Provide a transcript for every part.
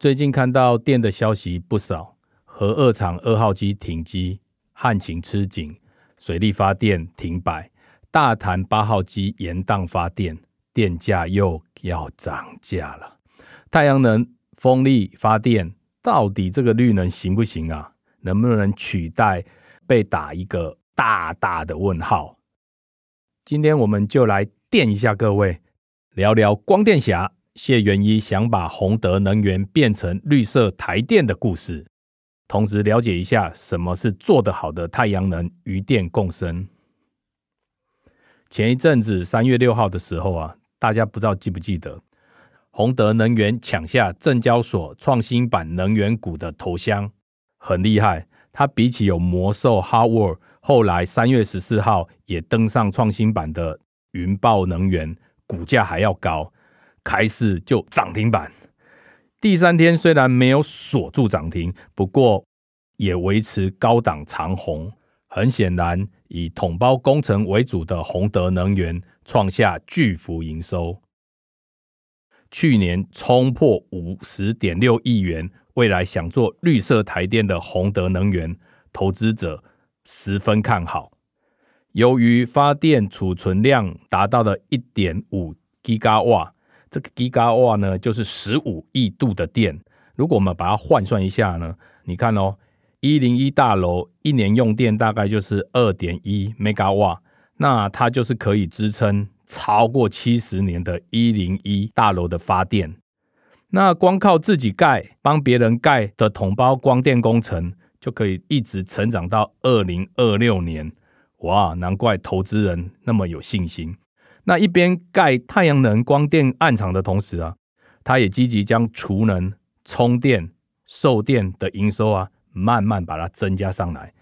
最近看到电的消息不少，核二厂二号机停机，旱情吃紧，水力发电停摆，大潭八号机延宕发电，电价又要涨价了。太阳能、风力发电。到底这个绿能行不行啊？能不能取代？被打一个大大的问号。今天我们就来电一下各位，聊聊光电侠谢元一想把宏德能源变成绿色台电的故事，同时了解一下什么是做得好的太阳能与电共生。前一阵子三月六号的时候啊，大家不知道记不记得？宏德能源抢下证交所创新版能源股的头香，很厉害。它比起有魔兽 Hardware，后来三月十四号也登上创新版的云豹能源，股价还要高，开市就涨停板。第三天虽然没有锁住涨停，不过也维持高档长红。很显然，以统包工程为主的宏德能源创下巨幅营收。去年冲破五十点六亿元，未来想做绿色台电的宏德能源投资者十分看好。由于发电储存量达到了一点五吉瓦，这个吉瓦呢就是十五亿度的电。如果我们把它换算一下呢，你看哦，一零一大楼一年用电大概就是二点一瓦，那它就是可以支撑。超过七十年的一零一大楼的发电，那光靠自己盖、帮别人盖的统包光电工程，就可以一直成长到二零二六年。哇，难怪投资人那么有信心。那一边盖太阳能光电暗场的同时啊，他也积极将储能、充电、售电的营收啊，慢慢把它增加上来，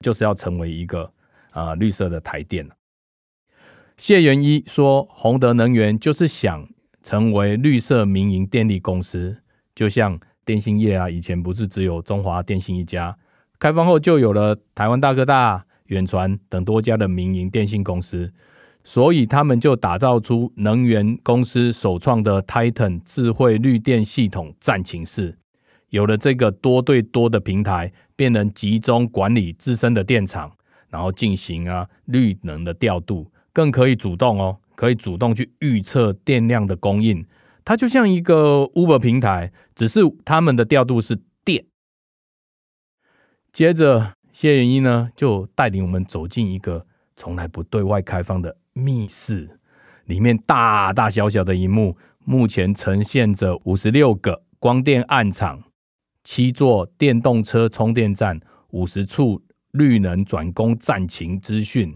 就是要成为一个啊、呃、绿色的台电。谢元一说：“宏德能源就是想成为绿色民营电力公司，就像电信业啊，以前不是只有中华电信一家，开放后就有了台湾大哥大、远传等多家的民营电信公司，所以他们就打造出能源公司首创的 Titan 智慧绿电系统战情室。有了这个多对多的平台，便能集中管理自身的电厂，然后进行啊绿能的调度。”更可以主动哦，可以主动去预测电量的供应，它就像一个 Uber 平台，只是他们的调度是电。接着谢元一呢就带领我们走进一个从来不对外开放的密室，里面大大小小的萤幕，目前呈现着五十六个光电暗场、七座电动车充电站、五十处绿能转供战情资讯。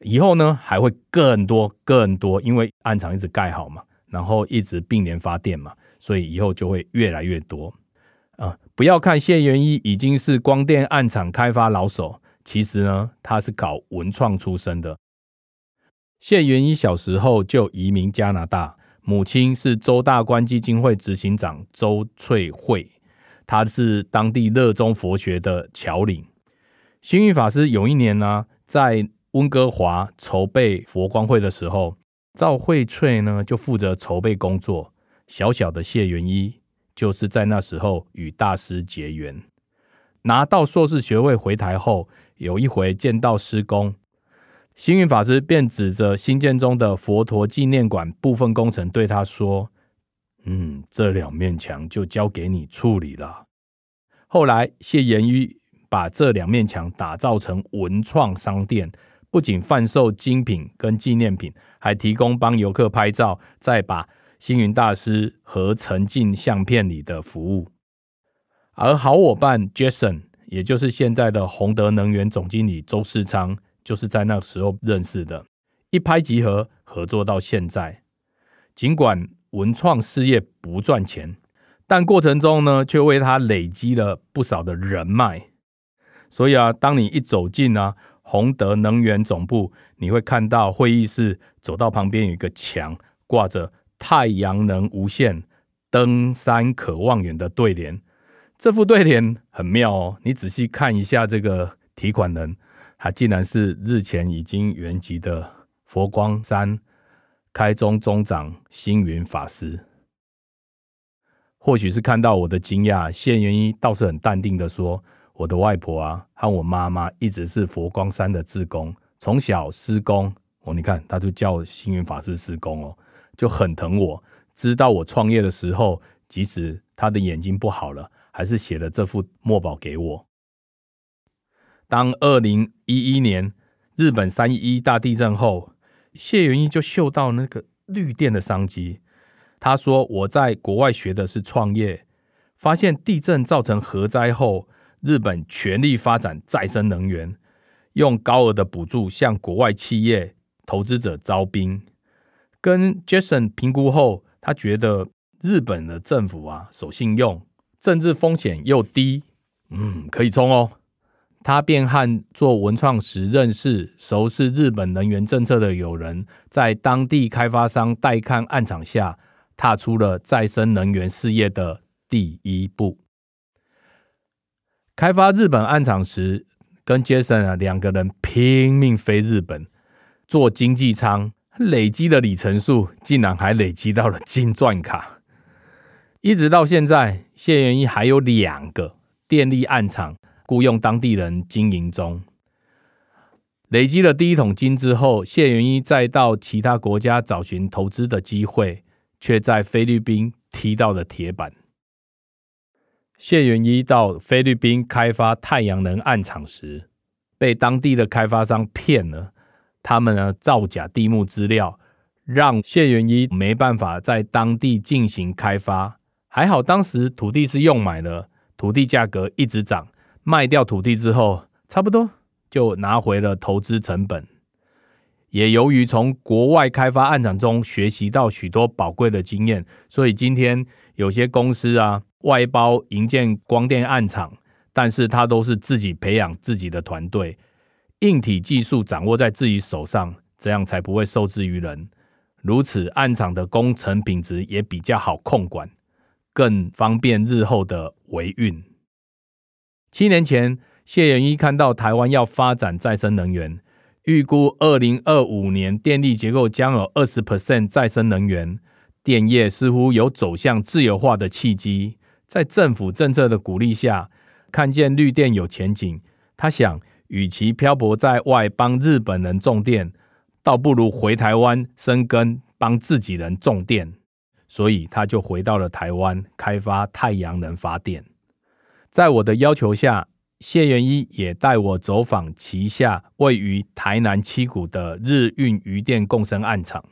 以后呢还会更多更多，因为暗场一直盖好嘛，然后一直并联发电嘛，所以以后就会越来越多啊、不要看谢元一已经是光电暗场开发老手，其实呢他是搞文创出身的。谢元一小时候就移民加拿大，母亲是周大观基金会执行长周翠慧，她是当地热衷佛学的侨领。星云法师有一年呢在。温哥华筹备佛光会的时候，赵慧翠呢就负责筹备工作。小小的谢元一就是在那时候与大师结缘。拿到硕士学位回台后，有一回见到师公，星云法师便指着新建中的佛陀纪念馆部分工程对他说：“嗯，这两面墙就交给你处理了。”后来谢元一把这两面墙打造成文创商店。不仅贩售精品跟纪念品，还提供帮游客拍照，再把星云大师合成进相片里的服务。而好伙伴 Jason，也就是现在的宏德能源总经理周世昌，就是在那个时候认识的，一拍即合，合作到现在。尽管文创事业不赚钱，但过程中呢，却为他累积了不少的人脉。所以啊，当你一走进啊宏德能源总部，你会看到会议室走到旁边有一个墙，挂着“太阳能无限，登山可望远”的对联。这副对联很妙哦，你仔细看一下这个提款人，他竟然是日前已经圆寂的佛光山开宗宗长星云法师。或许是看到我的惊讶，谢元一倒是很淡定的说：“我的外婆啊，和我妈妈一直是佛光山的志工，从小师公哦，你看他就叫星云法师师公哦，就很疼我。知道我创业的时候，即使他的眼睛不好了，还是写了这副墨宝给我。当二零一一年日本三一大地震后，谢元一就嗅到那个绿电的商机。”他说：“我在国外学的是创业，发现地震造成核灾后，日本全力发展再生能源，用高额的补助向国外企业投资者招兵。跟 Jason 评估后，他觉得日本的政府啊守信用，政治风险又低，嗯，可以冲哦。他便和做文创时认识、熟悉日本能源政策的友人，在当地开发商带看案场下。”踏出了再生能源事业的第一步。开发日本案场时，跟杰森啊两个人拼命飞日本，坐经济舱，累积的里程数竟然还累积到了金钻卡。一直到现在，谢元一还有两个电力案场雇佣当地人经营中。累积了第一桶金之后，谢元一再到其他国家找寻投资的机会。却在菲律宾踢到了铁板。谢元一到菲律宾开发太阳能案场时，被当地的开发商骗了。他们呢造假地目资料，让谢元一没办法在当地进行开发。还好当时土地是用买了，土地价格一直涨。卖掉土地之后，差不多就拿回了投资成本。也由于从国外开发案场中学习到许多宝贵的经验，所以今天有些公司啊外包营建光电案场，但是他都是自己培养自己的团队，硬体技术掌握在自己手上，这样才不会受制于人。如此案场的工程品质也比较好控管，更方便日后的维运。七年前，谢元一看到台湾要发展再生能源。预估二零二五年电力结构将有二十 percent 再生能源，电业似乎有走向自由化的契机。在政府政策的鼓励下，看见绿电有前景，他想，与其漂泊在外帮日本人种电，倒不如回台湾生根，帮自己人种电。所以他就回到了台湾，开发太阳能发电。在我的要求下。谢元一也带我走访旗下位于台南七股的日运渔电共生案场。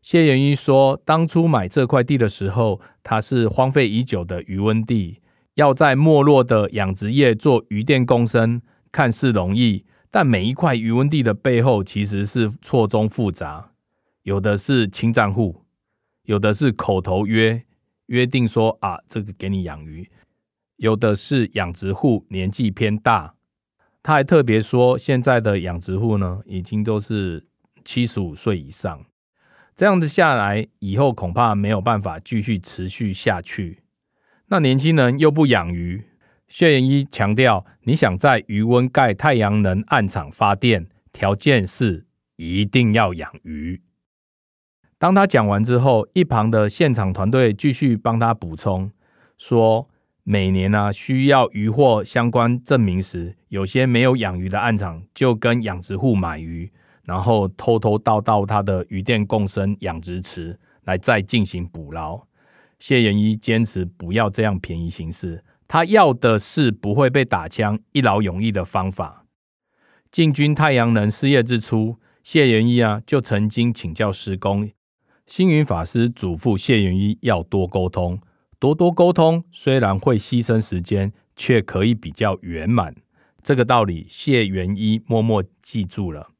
谢元一说，当初买这块地的时候，它是荒废已久的鱼塭地，要在没落的养殖业做渔电共生，看似容易，但每一块鱼塭地的背后其实是错综复杂，有的是清账户，有的是口头约约定说啊，这个给你养鱼。有的是养殖户年纪偏大，他还特别说，现在的养殖户呢，已经都是七十五岁以上，这样子下来，以后恐怕没有办法继续持续下去。那年轻人又不养鱼，谢元一强调，你想在余温盖太阳能暗场发电，条件是一定要养鱼。当他讲完之后，一旁的现场团队继续帮他补充说。每年呢、啊，需要渔获相关证明时，有些没有养鱼的案场就跟养殖户买鱼，然后偷偷倒到他的渔店共生养殖池来再进行捕捞。谢元一坚持不要这样便宜行事，他要的是不会被打枪、一劳永逸的方法。进军太阳能事业之初，谢元一啊就曾经请教师公星云法师，嘱咐谢元一要多沟通。多多沟通，虽然会牺牲时间，却可以比较圆满。这个道理，谢元一默默记住了。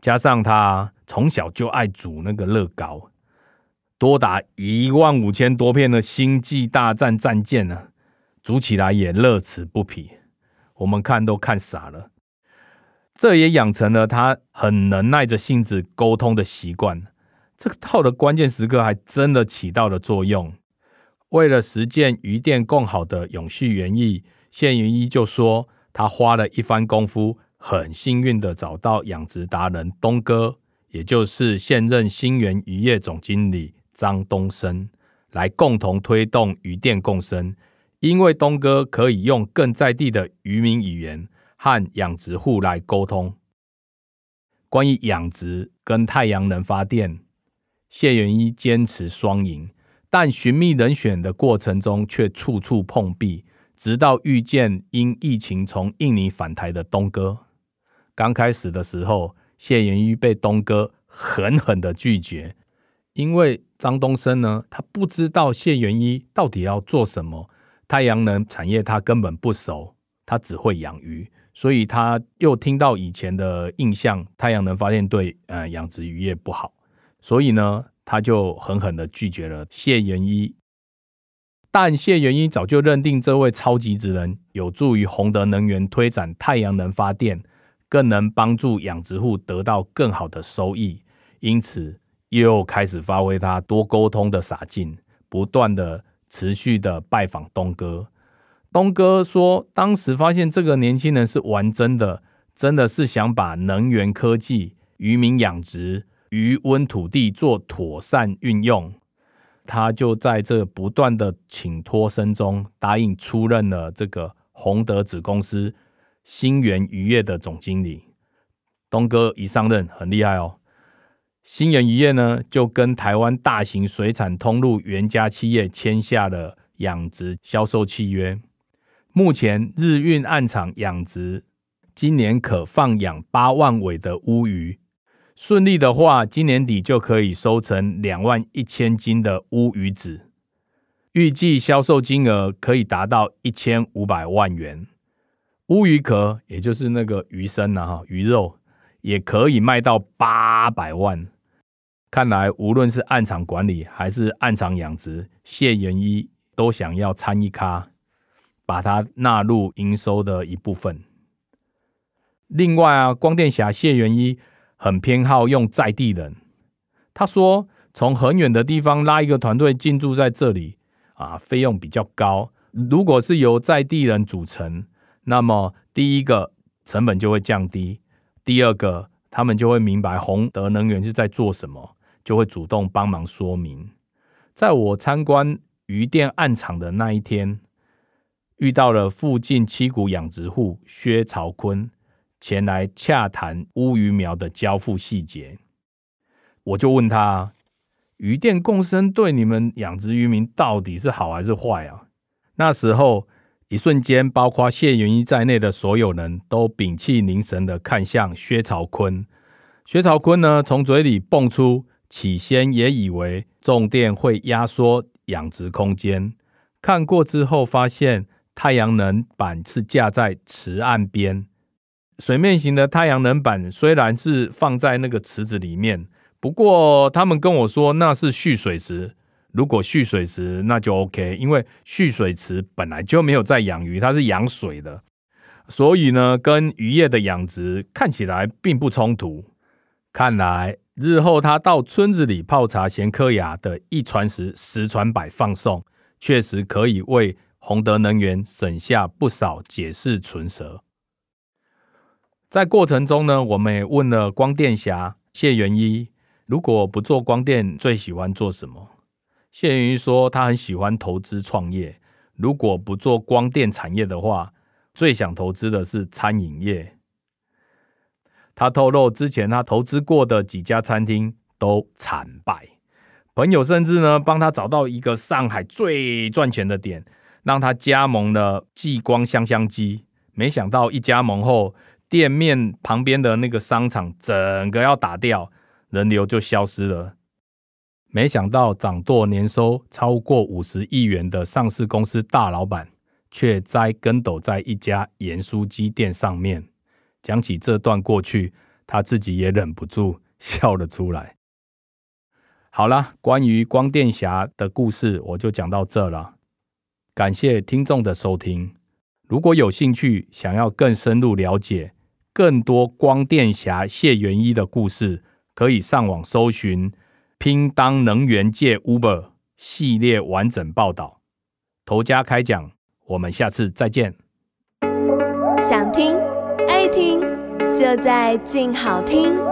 加上他从小就爱煮那个乐高，多达一万五千多片的星际大战战舰呢，组起来也乐此不疲，我们看都看傻了。这也养成了他很能耐着性子沟通的习惯。这个到了关键时刻，还真的起到了作用。为了实践渔电共好的永续原意，谢元一就说，他花了一番功夫，很幸运的找到养殖达人东哥，也就是现任新源渔业总经理张东升，来共同推动渔电共生。因为东哥可以用更在地的渔民语言和养殖户来沟通。关于养殖跟太阳能发电，谢元一坚持双赢，但寻觅人选的过程中却处处碰壁，直到遇见因疫情从印尼返台的东哥。刚开始的时候，谢元一被东哥狠狠的拒绝，因为张东升呢，他不知道谢元一到底要做什么。太阳能产业他根本不熟，他只会养鱼，所以他又听到以前的印象，太阳能发电对呃养殖渔业不好，所以呢，他就狠狠的拒绝了谢元一。但谢元一早就认定这位超级职人有助于宏德能源推展太阳能发电，更能帮助养殖户得到更好的收益，因此又开始发挥他多沟通的傻劲，不断的。持续的拜访东哥，东哥说，当时发现这个年轻人是玩真的，真的是想把能源科技、渔民养殖、鱼塭土地做妥善运用。他就在这不断的请托声中，答应出任了这个宏德子公司新源渔业的总经理。东哥一上任很厉害哦。新源渔业呢，就跟台湾大型水产通路原家企业签下了养殖销售契约。目前日运岸场养殖，今年可放养八万尾的乌鱼。顺利的话，今年底就可以收成两万一千斤的乌鱼子。预计销售金额可以达到一千五百万元。乌鱼壳，也就是那个鱼身呐，哈，鱼肉。也可以卖到八百万。看来无论是暗场管理还是暗场养殖，谢元一都想要参一咖，把它纳入营收的一部分。另外啊，光电侠谢元一很偏好用在地人。他说，从很远的地方拉一个团队进驻在这里啊，费用比较高。如果是由在地人组成，那么第一个成本就会降低。第二个，他们就会明白宏德能源是在做什么，就会主动帮忙说明。在我参观鱼电案场的那一天，遇到了附近七股养殖户薛朝坤前来洽谈乌鱼苗的交付细节，我就问他：鱼电共生对你们养殖渔民到底是好还是坏啊？那时候。一瞬间，包括谢元一在内的所有人都屏气凝神的看向薛朝坤。薛朝坤呢，从嘴里蹦出，起先也以为种电会压缩养殖空间，看过之后发现太阳能板是架在池岸边，水面型的太阳能板虽然是放在那个池子里面，不过他们跟我说那是蓄水池。如果蓄水池那就 OK，因为蓄水池本来就没有在养鱼，它是养水的，所以呢，跟渔业的养殖看起来并不冲突。看来日后他到村子里泡茶闲嗑牙的一传十，十传百放送，确实可以为宏德能源省下不少解释唇舌。在过程中呢，我们也问了光电侠谢元一，如果不做光电，最喜欢做什么？谢元一说，他很喜欢投资创业。如果不做光电产业的话，最想投资的是餐饮业。他透露，之前他投资过的几家餐厅都惨败，朋友甚至呢帮他找到一个上海最赚钱的点，让他加盟了继光香香鸡。没想到一加盟后，店面旁边的那个商场整个要打掉，人流就消失了。没想到掌舵年收超过五十亿元的上市公司大老板，却栽跟斗在一家盐酥鸡店上面。讲起这段过去，他自己也忍不住笑了出来。好了，关于光电侠的故事我就讲到这了。感谢听众的收听。如果有兴趣，想要更深入了解更多光电侠谢元一的故事，可以上网搜寻“拼当能源界 Uber” 系列完整报道。头家开讲，我们下次再见。想听爱听，就在静好听。